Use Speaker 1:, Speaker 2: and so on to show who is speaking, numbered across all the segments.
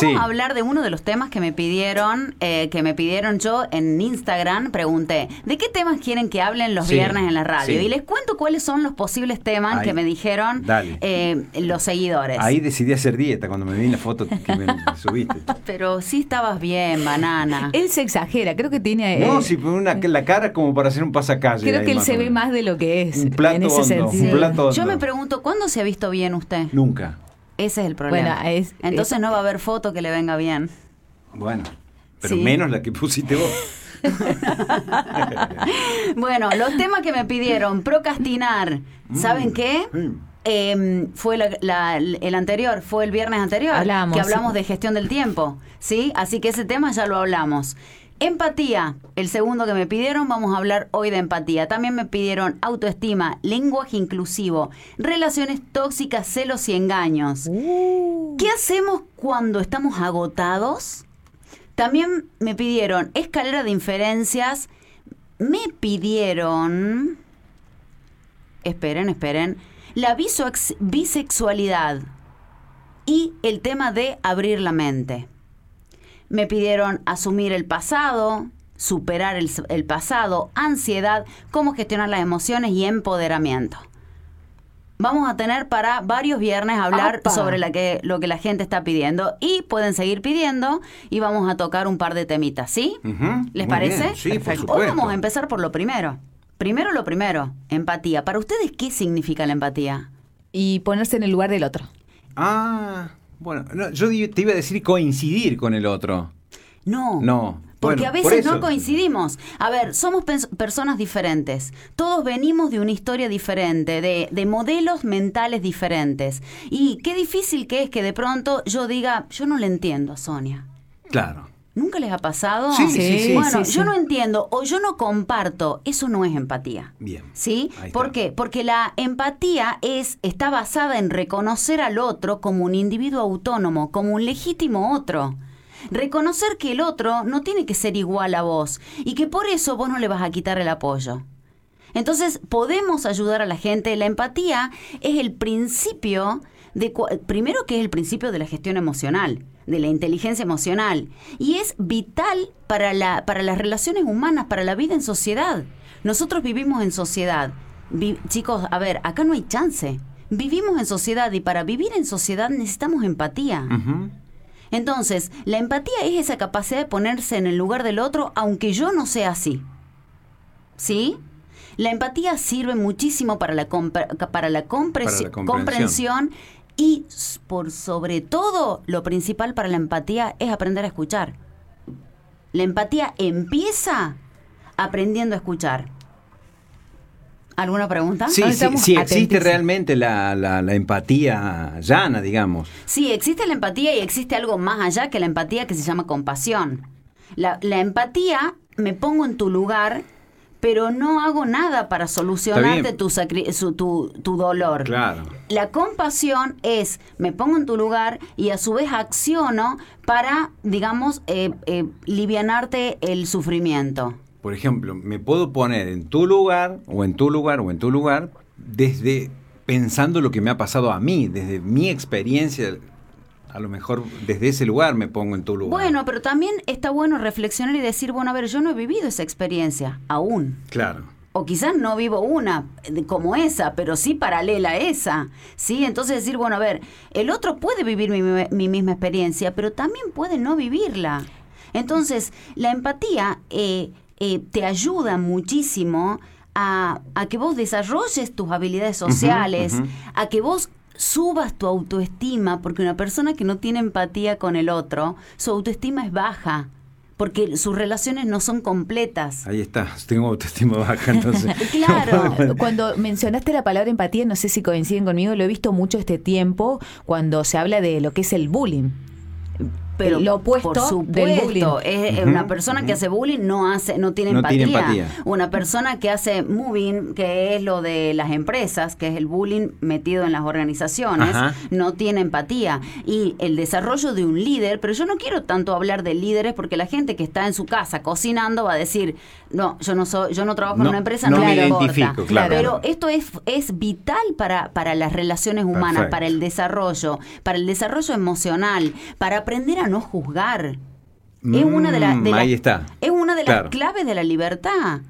Speaker 1: vamos
Speaker 2: Sí.
Speaker 1: a hablar de uno de los temas que me pidieron, eh, que me pidieron yo en Instagram. Pregunté, ¿de qué temas quieren que hablen los
Speaker 2: Sí,
Speaker 1: viernes en la radio?
Speaker 2: sí.
Speaker 1: Y les cuento cuáles son los posibles temas
Speaker 2: Ahí.
Speaker 1: que me dijeron eh, los seguidores.
Speaker 2: Ahí decidí hacer dieta cuando me vi la foto que me subiste.
Speaker 1: Pero sí estabas bien, banana.
Speaker 3: Él se exagera, creo que tiene...
Speaker 2: No,
Speaker 3: eh,
Speaker 2: si por una, la cara como para hacer un pasacalle.
Speaker 3: Creo que él se ve más de lo que es.
Speaker 2: Un plato
Speaker 3: en ese
Speaker 2: hondo,
Speaker 3: sentido.
Speaker 2: un plato
Speaker 1: Yo me pregunto, ¿cuándo se ha visto bien usted?
Speaker 2: Nunca.
Speaker 1: Ese es el problema.
Speaker 3: Bueno, es-
Speaker 1: Entonces
Speaker 3: es-
Speaker 1: no va a haber foto que le venga bien.
Speaker 2: Bueno, pero
Speaker 1: Sí.
Speaker 2: menos la que pusiste vos.
Speaker 1: Bueno, los temas que me pidieron, procrastinar. ¿Saben qué?
Speaker 2: Mm.
Speaker 1: Eh, fue la- la- el anterior, fue el viernes anterior,
Speaker 3: Hablamos,
Speaker 1: que hablamos
Speaker 3: sí.
Speaker 1: de gestión del tiempo, ¿sí? Así que ese tema ya lo hablamos. Empatía, el segundo que me pidieron, vamos a hablar hoy de empatía. También me pidieron autoestima, lenguaje inclusivo, relaciones tóxicas, celos y engaños.
Speaker 3: Uh.
Speaker 1: ¿Qué hacemos cuando estamos agotados? También me pidieron escalera de inferencias. Me pidieron. Esperen, esperen. La bisexualidad y el tema de abrir la mente. Me pidieron asumir el pasado, superar el, el pasado, ansiedad, cómo gestionar las emociones y empoderamiento. Vamos a tener para varios viernes hablar
Speaker 3: ¡Apa!
Speaker 1: sobre la que, lo que la gente está pidiendo y pueden seguir pidiendo y vamos a tocar un par de temitas, ¿sí? ¿Les
Speaker 2: muy
Speaker 1: parece?
Speaker 2: bien, sí, por
Speaker 1: Hoy
Speaker 2: supuesto.
Speaker 1: vamos a empezar por lo primero. Primero lo primero, empatía. ¿Para ustedes qué significa la empatía?
Speaker 3: Y ponerse en el lugar del otro.
Speaker 2: Ah, bueno, no, yo te iba a decir coincidir con el otro.
Speaker 1: No.
Speaker 2: No.
Speaker 1: Porque
Speaker 2: bueno,
Speaker 1: a
Speaker 2: por
Speaker 1: veces no coincidimos. A ver, somos personas diferentes. Todos venimos de una historia diferente, de, de modelos mentales diferentes. Y qué difícil que es que de pronto yo diga, yo no le entiendo a Sonia.
Speaker 2: Claro.
Speaker 1: ¿Nunca les ha pasado?
Speaker 2: Sí, sí, sí.
Speaker 1: Bueno,
Speaker 3: sí,
Speaker 1: yo no entiendo o yo no comparto. Eso no es empatía.
Speaker 2: Bien.
Speaker 1: ¿Sí? ¿Por qué? Porque la empatía es, está basada en reconocer al otro como un individuo autónomo, como un legítimo otro. Reconocer que el otro no tiene que ser igual a vos y que por eso vos no le vas a quitar el apoyo. Entonces, podemos ayudar a la gente. La empatía es el principio de primero que es el principio de la gestión emocional, de la inteligencia emocional y es vital para la para las relaciones humanas, para la vida en sociedad. Nosotros vivimos en sociedad. Vi- chicos, a ver, acá no hay chance. Vivimos en sociedad y para vivir en sociedad necesitamos empatía. Entonces, la empatía es esa capacidad de ponerse en el lugar del otro aunque yo no sea así. ¿Sí? La empatía sirve muchísimo para la, Para la
Speaker 2: comprensión.
Speaker 1: Y por sobre todo lo principal para la empatía es aprender a escuchar. La empatía empieza aprendiendo a escuchar. ¿Alguna pregunta?
Speaker 2: Sí, sí, sí existe realmente la, la- la empatía llana, digamos.
Speaker 1: Sí, existe la empatía y existe algo más allá que la empatía que se llama compasión. La, la empatía, me pongo en tu lugar, pero no hago nada para solucionarte su- tu, tu dolor.
Speaker 2: Claro.
Speaker 1: La compasión es, me pongo en tu lugar y a su vez acciono para, digamos, eh, eh, livianarte el sufrimiento.
Speaker 2: Por ejemplo, me puedo poner en tu lugar, o en tu lugar, o en tu lugar, desde pensando lo que me ha pasado a mí, desde mi experiencia, a lo mejor desde ese lugar me pongo en tu lugar.
Speaker 1: Bueno, pero también está bueno reflexionar y decir, bueno, a ver, yo no he vivido esa experiencia aún.
Speaker 2: Claro.
Speaker 1: o quizás no vivo una de- como esa, pero sí paralela a esa, ¿sí? Entonces decir, bueno, a ver, el otro puede vivir mi, mi misma experiencia, pero también puede no vivirla. Entonces, la empatía eh, eh, te ayuda muchísimo a, a que vos desarrolles tus habilidades sociales, a que vos subas tu autoestima, porque una persona que no tiene empatía con el otro, su autoestima es baja, porque sus relaciones no son completas.
Speaker 2: Ahí está, tengo autoestima baja, entonces.
Speaker 1: Claro.
Speaker 3: Cuando mencionaste la palabra empatía, no sé si coinciden conmigo, lo he visto mucho este tiempo cuando se habla de lo que es el bullying.
Speaker 1: Pero
Speaker 3: lo opuesto
Speaker 1: por supuesto,
Speaker 3: del bullying.
Speaker 1: es
Speaker 2: Ujú,
Speaker 1: una persona que hace bullying no hace no tiene
Speaker 2: No
Speaker 1: empatía.
Speaker 2: tiene empatía.
Speaker 1: Una persona que hace moving, que es lo de las empresas, que es el bullying metido en las organizaciones,
Speaker 2: Ajá.
Speaker 1: no tiene empatía y el desarrollo de un líder, pero yo no quiero tanto hablar de líderes porque la gente que está en su casa cocinando va a decir, "No, yo no soy yo no trabajo en una empresa,
Speaker 2: no
Speaker 1: no,
Speaker 2: me
Speaker 1: me importa".
Speaker 2: identifico, claro.
Speaker 1: Pero esto es, es vital para, para las relaciones humanas,
Speaker 2: Perfecto.
Speaker 1: para el desarrollo, para el desarrollo emocional, para aprender a no juzgar. Es una de, las
Speaker 2: Mm, ahí está.
Speaker 1: Es una de
Speaker 2: Claro.
Speaker 1: las claves de la libertad.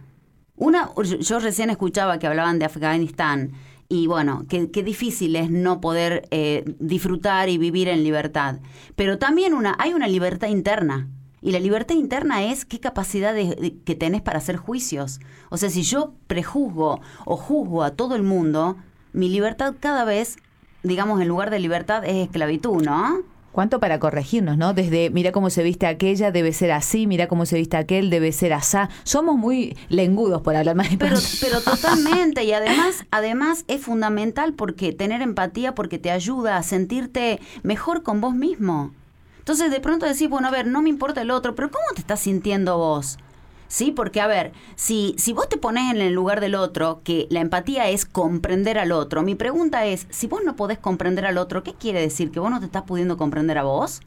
Speaker 1: Una, yo, yo recién escuchaba que hablaban de Afganistán y bueno, qué qué difícil es no poder eh, disfrutar y vivir en libertad. Pero también una, hay una libertad interna. Y la libertad interna es qué capacidad de- de- que tenés para hacer juicios. O sea, si yo prejuzgo o juzgo a todo el mundo, mi libertad cada vez, digamos, en lugar de libertad es esclavitud, ¿no?
Speaker 3: ¿Cuánto para corregirnos, no? Desde, mira cómo se viste aquella, debe ser así, mira cómo se viste aquel, debe ser asá. Somos muy lengudos por hablar más
Speaker 1: Pero,
Speaker 3: español.
Speaker 1: pero totalmente, y además, además es fundamental porque tener empatía porque te ayuda a sentirte mejor con vos mismo. Entonces de pronto decís, bueno, a ver, no me importa el otro, pero ¿cómo te estás sintiendo vos? Sí, porque a ver, si, si vos te pones en el lugar del otro, que la empatía es comprender al otro, mi pregunta es, si vos no podés comprender al otro, ¿qué quiere decir? ¿Que vos no te estás pudiendo comprender a vos?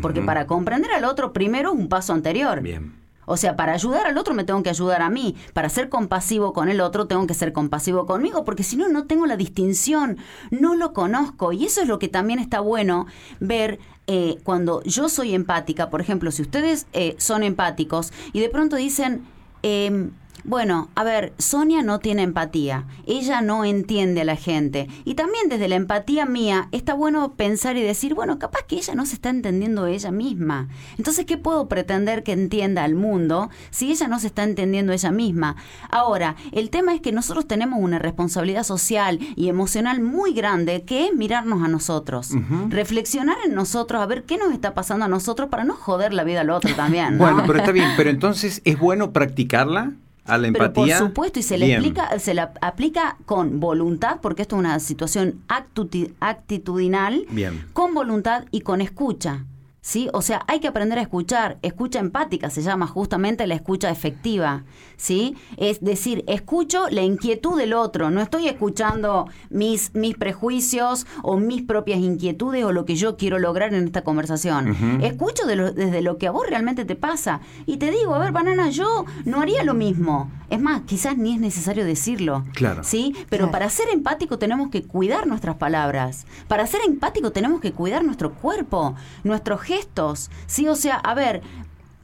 Speaker 1: Porque para comprender al otro, primero es un paso anterior.
Speaker 2: Bien.
Speaker 1: O sea, para ayudar al otro me tengo que ayudar a mí. Para ser compasivo con el otro tengo que ser compasivo conmigo, porque si no, no tengo la distinción, no lo conozco. Y eso es lo que también está bueno ver eh, cuando yo soy empática. Por ejemplo, si ustedes eh, son empáticos y de pronto dicen... em, bueno, a ver, Sonia no tiene empatía, ella no entiende a la gente. Y también desde la empatía mía está bueno pensar y decir, bueno, capaz que ella no se está entendiendo ella misma. Entonces, ¿qué puedo pretender que entienda al mundo si ella no se está entendiendo ella misma? Ahora, el tema es que nosotros tenemos una responsabilidad social y emocional muy grande que es mirarnos a nosotros, reflexionar en nosotros, a ver qué nos está pasando a nosotros para no joder la vida al otro también. ¿no?
Speaker 2: Bueno, pero está bien, pero entonces es bueno practicarla a la
Speaker 1: Pero
Speaker 2: empatía.
Speaker 1: por supuesto, y se le explica, se la aplica con voluntad, porque esto es una situación actitudinal,
Speaker 2: Bien.
Speaker 1: con voluntad y con escucha. ¿Sí? O sea, hay que aprender a escuchar. Escucha empática se llama justamente la escucha efectiva. ¿Sí? Es decir, escucho la inquietud del otro. No estoy escuchando mis, mis prejuicios o mis propias inquietudes o lo que yo quiero lograr en esta conversación. Escucho de lo- desde lo que a vos realmente te pasa. Y te digo, a ver, banana, yo no haría lo mismo. Es más, quizás ni es necesario decirlo.
Speaker 2: Claro.
Speaker 1: ¿Sí? Pero
Speaker 3: Claro.
Speaker 1: para ser empático tenemos que cuidar nuestras palabras. Para ser empático tenemos que cuidar nuestro cuerpo, nuestros gestos. ¿Sí? O sea, a ver.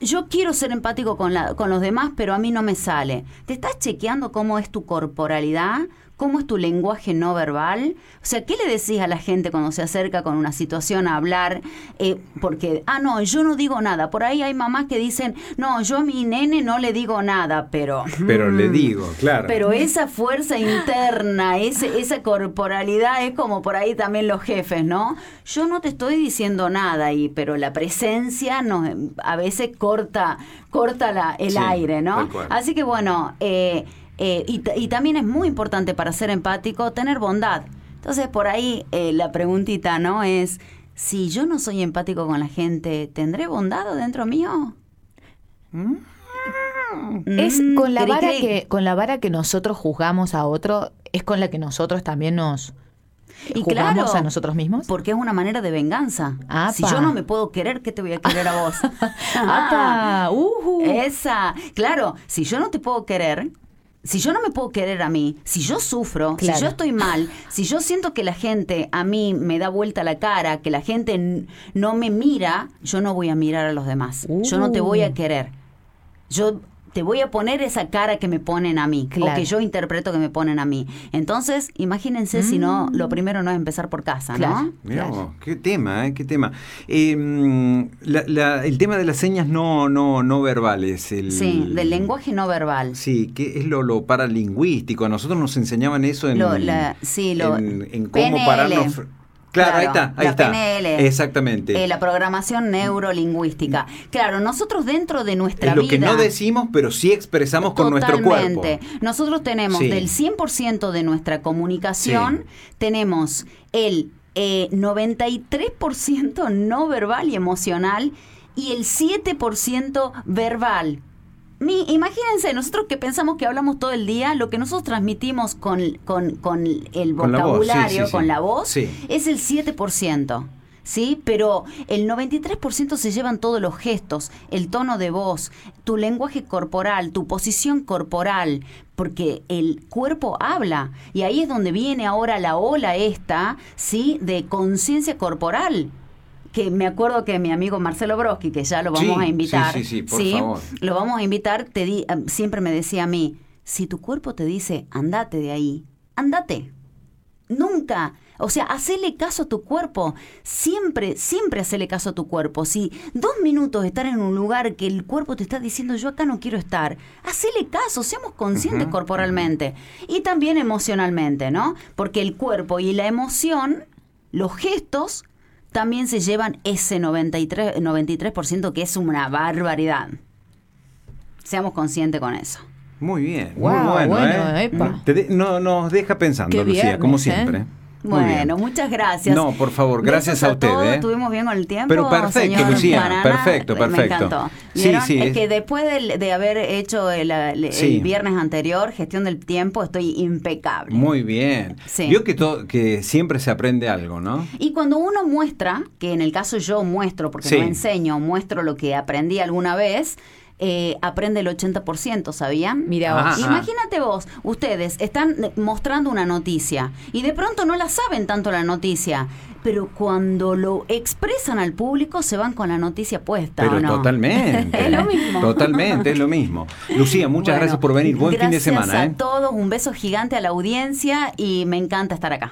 Speaker 1: Yo quiero ser empático con, la, con los demás, pero a mí no me sale. ¿Te estás chequeando cómo es tu corporalidad? ¿Cómo es tu lenguaje no verbal? O sea, ¿qué le decís a la gente cuando se acerca con una situación a hablar? Eh, porque, ah, no, yo no digo nada. Por ahí hay mamás que dicen, no, yo a mi nene no le digo nada, pero...
Speaker 2: Pero le digo, claro.
Speaker 1: Pero esa fuerza interna, ese, esa corporalidad es como por ahí también los jefes, ¿no? Yo no te estoy diciendo nada, y, pero la presencia nos, a veces corta, corta la, el
Speaker 2: Sí,
Speaker 1: aire, ¿no? Así que bueno, eh, eh, y, ta- y también es muy importante para ser empático tener bondad. Entonces por ahí eh, la preguntita, ¿no? Es, si yo no soy empático con la gente, ¿tendré bondad dentro mío?
Speaker 3: Es
Speaker 1: Mm,
Speaker 3: con la vara que con la vara que nosotros juzgamos a otro, es con la que nosotros también nos
Speaker 1: Y
Speaker 3: juzgamos
Speaker 1: claro,
Speaker 3: a nosotros mismos.
Speaker 1: Porque es una manera de venganza.
Speaker 3: Apa.
Speaker 1: Si yo no me puedo querer, ¿qué te voy a querer a vos?
Speaker 3: ¡Apa! ujú.
Speaker 1: Esa. Claro, si yo no te puedo querer, si yo no me puedo querer a mí, si yo sufro,
Speaker 3: Claro.
Speaker 1: si yo estoy mal, si yo siento que la gente a mí me da vuelta la cara, que la gente no me mira, yo no voy a mirar a los demás. Yo no te voy a
Speaker 3: Uh.
Speaker 1: querer. Yo te voy a poner esa cara que me ponen a mí, o que yo interpreto que me ponen a mí. Entonces, imagínense si no, lo primero no es empezar por casa,
Speaker 3: Mm. Claro.
Speaker 1: ¿no?
Speaker 2: Mirá
Speaker 3: Claro.
Speaker 2: qué tema, ¿eh? qué tema. Eh, mm, la- la- el tema de las señas no, no, no verbales. El,
Speaker 1: Sí, del lenguaje no verbal.
Speaker 2: Sí, que es lo, lo paralingüístico. A nosotros nos enseñaban eso en,
Speaker 1: Lo- la- sí, lo-
Speaker 2: en, en cómo
Speaker 1: PNL.
Speaker 2: pararnos. Claro, ahí está, ahí
Speaker 1: la
Speaker 2: está.
Speaker 1: PNL.
Speaker 2: Exactamente.
Speaker 1: Eh, la programación neurolingüística. Claro, nosotros dentro de nuestra
Speaker 2: es lo
Speaker 1: vida.
Speaker 2: que no decimos, pero sí expresamos con nuestro cuerpo.
Speaker 1: Nosotros tenemos
Speaker 2: Sí.
Speaker 1: del 100% de nuestra comunicación, tenemos el eh, 93% no verbal y emocional y el 7% verbal. Mi, imagínense, nosotros que pensamos que hablamos todo el día, lo que nosotros transmitimos con, con, con el
Speaker 2: Con la voz, sí,
Speaker 1: vocabulario,
Speaker 2: sí,
Speaker 1: con la voz,
Speaker 2: Sí.
Speaker 1: es el 7%. ¿Sí? Pero el 93% se llevan todos los gestos, el tono de voz, tu lenguaje corporal, tu posición corporal, porque el cuerpo habla. Y ahí es donde viene ahora la ola esta, ¿sí? De conciencia corporal. Que me acuerdo que mi amigo Marcelo Broski, que ya lo vamos
Speaker 2: Sí,
Speaker 1: a invitar,
Speaker 2: sí, sí, sí, por favor.
Speaker 1: lo vamos a invitar, te di, eh, siempre me decía a mí, si tu cuerpo te dice, andate de ahí, andate. Nunca. O sea, hacele caso a tu cuerpo. Siempre, siempre hacele caso a tu cuerpo. Si dos minutos estar en un lugar que el cuerpo te está diciendo yo acá no quiero estar, hacele caso, seamos conscientes corporalmente y también emocionalmente, ¿no? Porque el cuerpo y la emoción, los gestos, también se llevan ese 93%, 93% que es una barbaridad. Seamos conscientes con eso.
Speaker 2: Muy bien,
Speaker 3: Guau,
Speaker 2: muy bueno.
Speaker 3: bueno,
Speaker 2: ¿eh?
Speaker 3: epa.
Speaker 2: Te de- no, nos deja pensando,
Speaker 3: Qué
Speaker 2: Lucía,
Speaker 3: viernes,
Speaker 2: como
Speaker 3: ¿eh?
Speaker 2: siempre. Muy
Speaker 1: Bueno, muchas gracias.
Speaker 2: No, por favor, gracias
Speaker 1: Besos
Speaker 2: a usted. ¿eh?
Speaker 1: Estuvimos bien con el tiempo.
Speaker 2: Pero perfecto,
Speaker 1: señor
Speaker 2: Lucía,
Speaker 1: Banana.
Speaker 2: perfecto,
Speaker 1: Me
Speaker 2: perfecto.
Speaker 1: encantó. ¿Vieron?
Speaker 2: sí,
Speaker 1: Es
Speaker 2: es-
Speaker 1: que después del- de, haber hecho el, el
Speaker 2: Sí.
Speaker 1: viernes anterior, gestión del tiempo, estoy impecable.
Speaker 2: Muy bien.
Speaker 1: Sí.
Speaker 2: Vio que, to- que siempre se aprende algo, ¿no?
Speaker 1: Y cuando uno muestra, que en el caso yo muestro, porque
Speaker 2: Sí.
Speaker 1: no enseño, muestro lo que aprendí alguna vez, eh, aprende el 80%, ¿sabían?
Speaker 3: Mira vos.
Speaker 1: Imagínate vos, ustedes están mostrando una noticia y de pronto no la saben tanto la noticia, pero cuando lo expresan al público se van con la noticia puesta.
Speaker 2: Pero
Speaker 1: ¿o no?
Speaker 2: totalmente.
Speaker 1: Es lo mismo.
Speaker 2: Totalmente, es lo mismo. Lucía, muchas
Speaker 1: Bueno,
Speaker 2: gracias por venir. Buen fin de
Speaker 1: gracias
Speaker 2: semana.
Speaker 1: a
Speaker 2: ¿eh?
Speaker 1: todos, un beso gigante a la audiencia y me encanta estar acá.